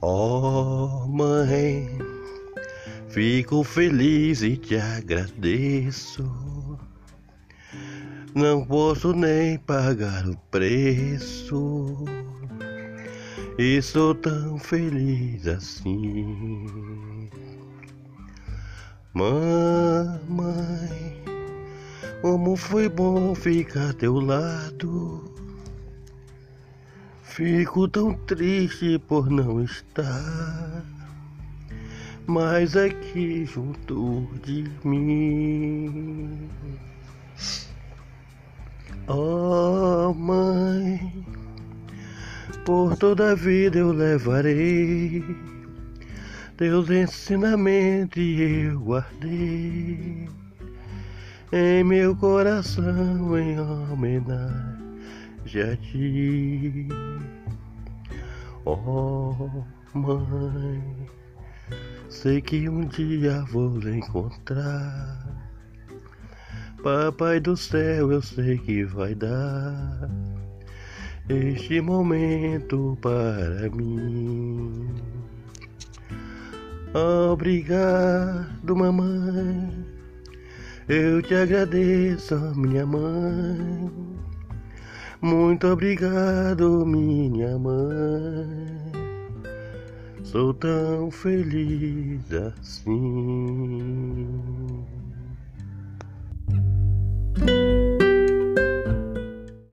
Oh, mãe, fico feliz e te agradeço. Não posso nem pagar o preço. E sou tão feliz assim. Mamãe, como foi bom ficar teu lado. Fico tão triste por não estar mais aqui junto de mim. Oh, mãe, por toda a vida eu levarei teus ensinamentos e eu guardei em meu coração em homenagem ti. Oh, mãe, sei que um dia vou lhe encontrar. Papai do céu, eu sei que vai dar este momento para mim. Obrigado, mamãe. Eu te agradeço, minha mãe. Muito obrigado, minha mãe. Sou tão feliz assim.